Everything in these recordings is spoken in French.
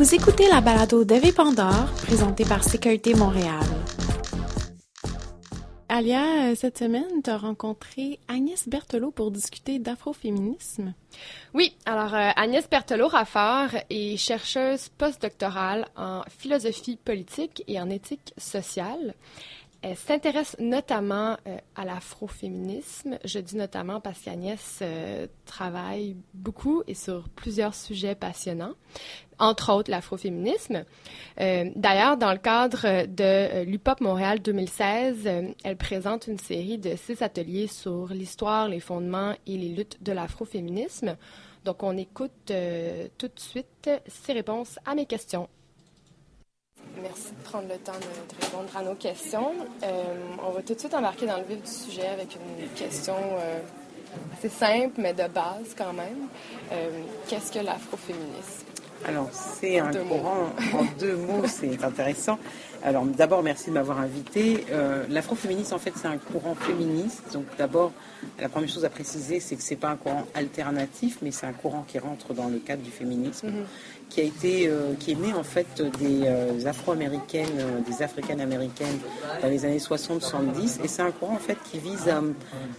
Vous écoutez la balado d'Eve Pandore, présentée par Sécurité Montréal. Alia, euh, cette semaine, tu as rencontré Agnès Berthelot pour discuter d'afroféminisme. Oui, alors euh, Agnès Berthelot-Raffard est chercheuse postdoctorale en philosophie politique et en éthique sociale. Elle s'intéresse notamment euh, à l'afroféminisme. Je dis notamment parce qu'Agnès travaille beaucoup et sur plusieurs sujets passionnants, entre autres l'afroféminisme. Euh, D'ailleurs, dans le cadre de euh, l'UPOP Montréal 2016, elle présente une série de six ateliers sur l'histoire, les fondements et les luttes de l'afroféminisme. Donc, on écoute tout de suite ses réponses à mes questions. Merci de prendre le temps de, répondre à nos questions. Euh, on va tout de suite embarquer dans le vif du sujet avec une question euh, assez simple, mais de base quand même. Euh, Qu'est-ce que l'afroféminisme? Alors, c'est un courant, en deux mots, c'est intéressant. Alors, d'abord, merci de m'avoir invité. Euh, L'afroféminisme, en fait, c'est un courant féministe. Donc, d'abord, la première chose à préciser, c'est que c'est pas un courant alternatif, mais c'est un courant qui rentre dans le cadre du féminisme, mm -hmm. qui a été, euh, qui est né, en fait, des euh, afro-américaines, euh, des africaines américaines dans les années 60-70. Et c'est un courant, en fait, qui vise à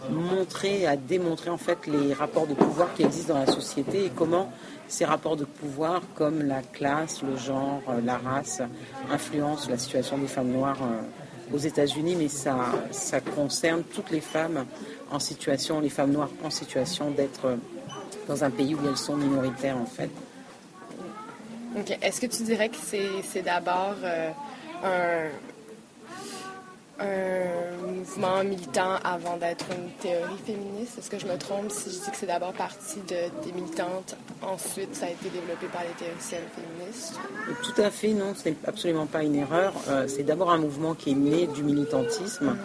montrer, à démontrer, en fait, les rapports de pouvoir qui existent dans la société et comment ces rapports de pouvoir comme la classe, le genre, la race influencent la situation des femmes noires aux États-Unis, mais ça, ça concerne toutes les femmes en situation, les femmes noires en situation d'être dans un pays où elles sont minoritaires en fait. Est-ce que tu dirais que c'est d'abord euh, un mouvement militant avant d'être une théorie féministe. Est-ce que je me trompe si je dis que c'est d'abord parti de, des militantes, ensuite ça a été développé par les théoriciennes féministes? Tout à fait, non, ce n'est absolument pas une erreur. Euh, c'est d'abord un mouvement qui est né du militantisme,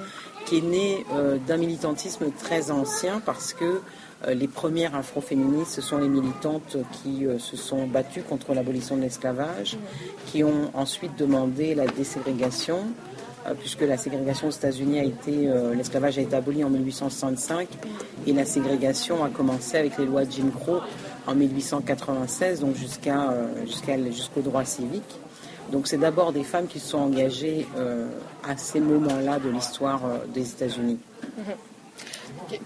qui est né euh, d'un militantisme très ancien parce que euh, les premières afroféministes, ce sont les militantes qui se sont battues contre l'abolition de l'esclavage, qui ont ensuite demandé la déségrégation, puisque la ségrégation aux États-Unis a été, euh, l'esclavage a été aboli en 1865 et la ségrégation a commencé avec les lois de Jim Crow en 1896, donc jusqu'à euh, jusqu'à jusqu'au droit civique. Donc c'est d'abord des femmes qui se sont engagées euh, à ces moments-là de l'histoire euh, des États-Unis.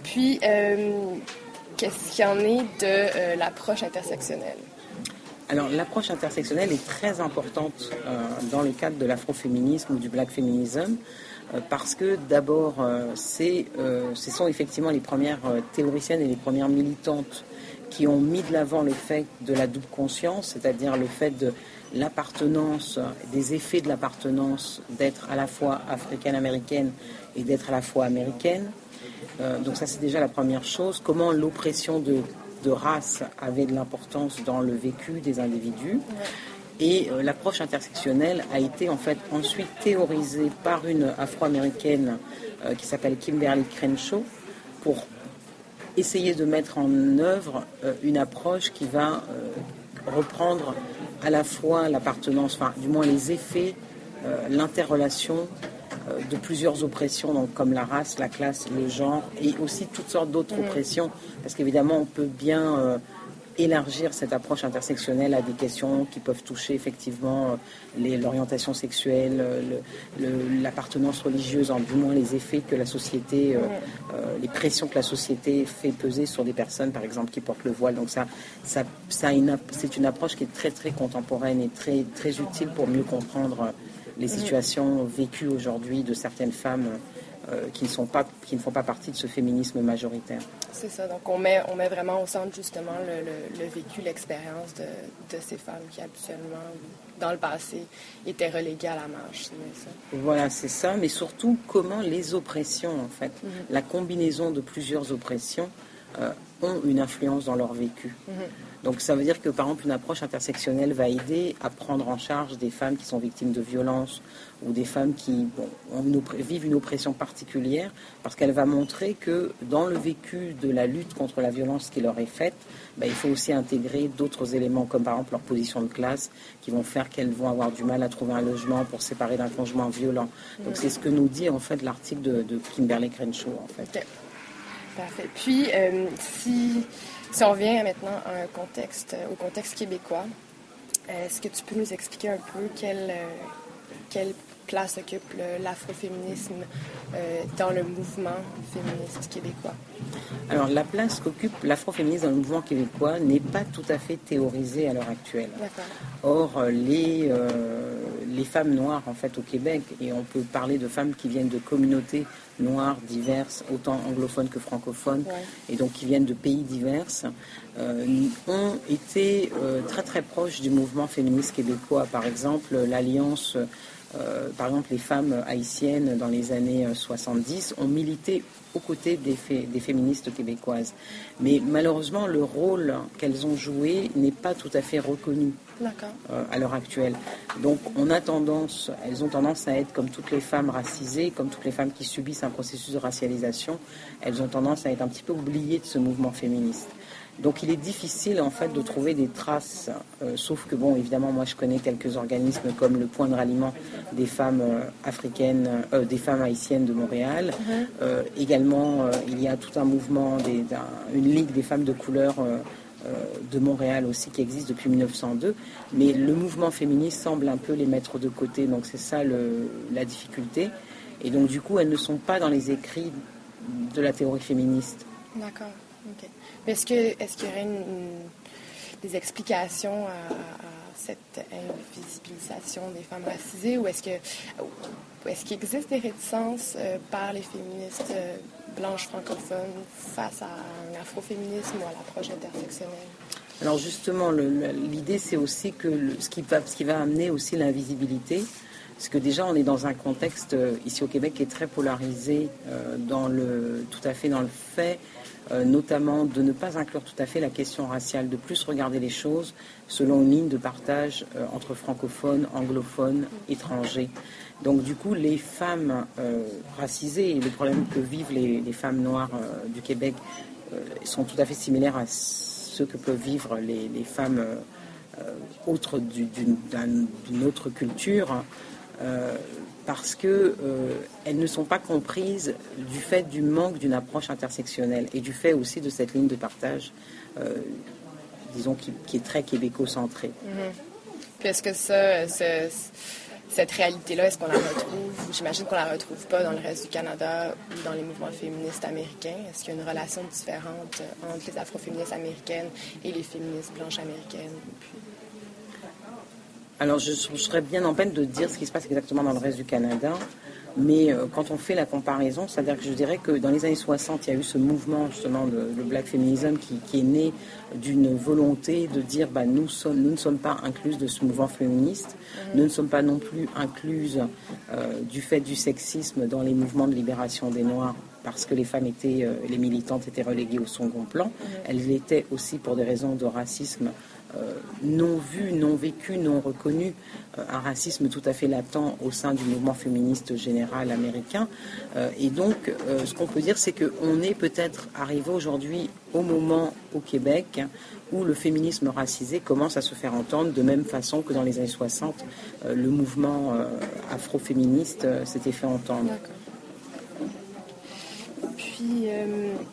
Puis, euh, qu'est-ce qu'il y en est de l'approche intersectionnelle? Alors l'approche intersectionnelle est très importante euh, dans le cadre de l'afroféminisme ou du black feminism euh, parce que d'abord euh, ce sont effectivement les premières théoriciennes et les premières militantes qui ont mis de l'avant le fait de la double conscience, c'est-à-dire le fait de l'appartenance, des effets de l'appartenance d'être à la fois africaine-américaine et d'être à la fois américaine. donc ça c'est déjà la première chose. Comment l'oppression de de race avait de l'importance dans le vécu des individus. Et euh, l'approche intersectionnelle a été en fait ensuite théorisée par une afro-américaine euh, qui s'appelle Kimberly Crenshaw pour essayer de mettre en œuvre euh, une approche qui va reprendre à la fois l'appartenance, enfin du moins les effets, l'interrelation de plusieurs oppressions, donc comme la race, la classe, le genre, et aussi toutes sortes d'autres mmh. oppressions, parce qu'évidemment, on peut bien euh, élargir cette approche intersectionnelle à des questions qui peuvent toucher effectivement euh, l'orientation sexuelle, l'appartenance religieuse, en du moins les effets que la société, euh, euh, les pressions que la société fait peser sur des personnes, par exemple, qui portent le voile. Donc ça, ça, ça c'est une approche qui est très très contemporaine et très très utile pour mieux comprendre les situations vécues aujourd'hui de certaines femmes euh, qui, ne sont pas, qui ne font pas partie de ce féminisme majoritaire. C'est ça, donc on met, on met vraiment au centre justement le, le, le vécu, l'expérience de, de, ces femmes qui habituellement, dans le passé, étaient reléguées à la marge. Ça. Voilà, c'est ça, mais surtout comment les oppressions, en fait, mm -hmm. la combinaison de plusieurs oppressions euh, ont une influence dans leur vécu. -hmm. Donc ça veut dire que par exemple une approche intersectionnelle va aider à prendre en charge des femmes qui sont victimes de violences ou des femmes qui bon, une vivent une oppression particulière parce qu'elle va montrer que dans le vécu de la lutte contre la violence qui leur est faite, ben, il faut aussi intégrer d'autres éléments comme par exemple leur position de classe qui vont faire qu'elles vont avoir du mal à trouver un logement pour séparer d'un conjoint violent. Donc c'est ce que nous dit en fait l'article de, de, Kimberly Crenshaw en fait. Puis euh, si on revient maintenant au contexte québécois, Est-ce que tu peux nous expliquer un peu quelle, quelle place occupe l'afroféminisme euh, dans le mouvement féministe québécois? Alors, la place qu'occupe l'afroféminisme dans le mouvement québécois n'est pas tout à fait théorisée à l'heure actuelle. Or, les, euh, les femmes noires, en fait, au Québec, et on peut parler de femmes qui viennent de communautés noires diverses, autant anglophones que francophones, et donc qui viennent de pays divers, euh, ont été très très proches du mouvement féministe québécois. Par exemple, l'Alliance par exemple, les femmes haïtiennes dans les années 70 euh, ont milité aux côtés des, des féministes québécoises. Mais malheureusement, le rôle qu'elles ont joué n'est pas tout à fait reconnu euh, à l'heure actuelle. Donc, on a tendance, elles ont tendance à être comme toutes les femmes racisées, comme toutes les femmes qui subissent un processus de racialisation, elles ont tendance à être un petit peu oubliées de ce mouvement féministe. Donc il est difficile en fait de trouver des traces, euh, sauf que bon évidemment moi je connais quelques organismes comme le Point de ralliement des femmes euh, africaines, euh, des femmes haïtiennes de Montréal. Également il y a tout un mouvement, une ligue des femmes de couleur. de Montréal aussi qui existe depuis 1902, mais le mouvement féministe semble un peu les mettre de côté, donc c'est ça la difficulté. Et donc du coup, elles ne sont pas dans les écrits de la théorie féministe. D'accord. Est-ce qu'il est y aurait des explications à, cette invisibilisation des femmes racisées ou est-ce que est-ce qu'il existe des réticences euh, par les féministes euh, blanches francophones face à un afroféminisme ou à l'approche intersectionnelle? Alors justement, l'idée c'est aussi que ce, qui va, ce qui va amener aussi l'invisibilité, parce que déjà on est dans un contexte euh, ici au Québec qui est très polarisé dans le, tout à fait dans le fait euh, notamment de ne pas inclure tout à fait la question raciale, de plus regarder les choses selon une ligne de partage euh, entre francophones, anglophones, étrangers. Donc du coup, les femmes euh, racisées et les problèmes que vivent les, femmes noires du Québec sont tout à fait similaires à ceux que peuvent vivre les, femmes autres d'une autre culture parce qu'elles euh, ne sont pas comprises du fait du manque d'une approche intersectionnelle et du fait aussi de cette ligne de partage, euh, disons, qui, est très québéco-centrée. Mm-hmm. est-ce que cette réalité-là, est-ce qu'on la retrouve? J'imagine qu'on la retrouve pas dans le reste du Canada ou dans les mouvements féministes américains. Est-ce qu'il y a une relation différente entre les afroféministes américaines et les féministes blanches américaines? Alors, je, serais bien en peine de dire ce qui se passe exactement dans le reste du Canada. Mais euh, quand on fait la comparaison, c'est-à-dire que je dirais que dans les années 60, il y a eu ce mouvement justement de, black feminism qui, est né d'une volonté de dire bah, nous, sommes, nous ne sommes pas incluses de ce mouvement féministe, nous ne sommes pas non plus incluses euh, du fait du sexisme dans les mouvements de libération des Noirs parce que les femmes étaient, euh, les militantes étaient reléguées au second plan. Elles l'étaient aussi pour des raisons de racisme non vu, non vécu, non reconnu, euh, un racisme tout à fait latent au sein du mouvement féministe général américain. Euh, et donc, ce qu'on peut dire, c'est qu'on est peut-être arrivé aujourd'hui au moment au Québec où le féminisme racisé commence à se faire entendre de même façon que dans les années 60, le mouvement afroféministe s'était fait entendre. Puis,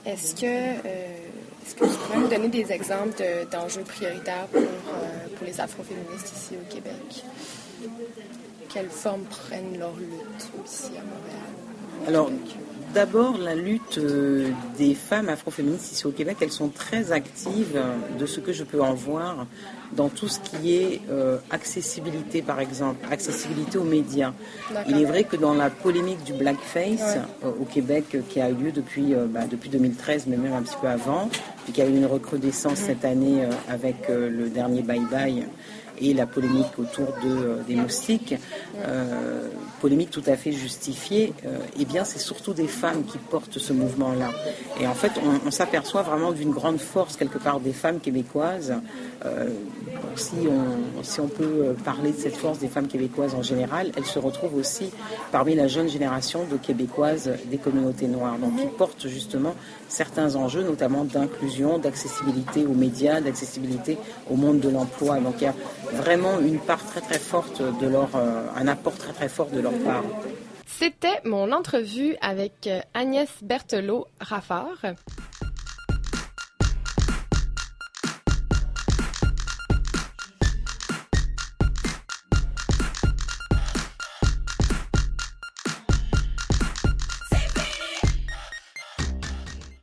est-ce que est-ce que tu pourrais nous donner des exemples d'enjeux prioritaires pour, euh, pour les afroféministes ici au Québec? Quelles formes prennent leur lutte ici à Montréal? Alors, d'abord, la lutte euh, des femmes afroféministes ici au Québec, elles sont très actives de ce que je peux en voir dans tout ce qui est euh, accessibilité, par exemple, accessibilité aux médias. Il est vrai que dans la polémique du blackface euh, au Québec, qui a eu lieu depuis, bah, depuis 2013, mais même un petit peu avant, puis qui a eu une recrudescence cette année avec le dernier Bye Bye et la polémique autour de, euh, des moustiques, euh, polémique tout à fait justifiée, euh, eh bien c'est surtout des femmes qui portent ce mouvement-là. Et en fait, on, s'aperçoit vraiment d'une grande force quelque part des femmes québécoises. Si, on, peut parler de cette force des femmes québécoises en général, elles se retrouvent aussi parmi la jeune génération de québécoises des communautés noires, donc qui portent justement certains enjeux, notamment d'inclusion, d'accessibilité aux médias, d'accessibilité au monde de l'emploi. Donc il y a vraiment une part très très forte de leur, euh, un apport très très fort de leur part. C'était mon entrevue avec euh, Agnès Berthelot Raffard.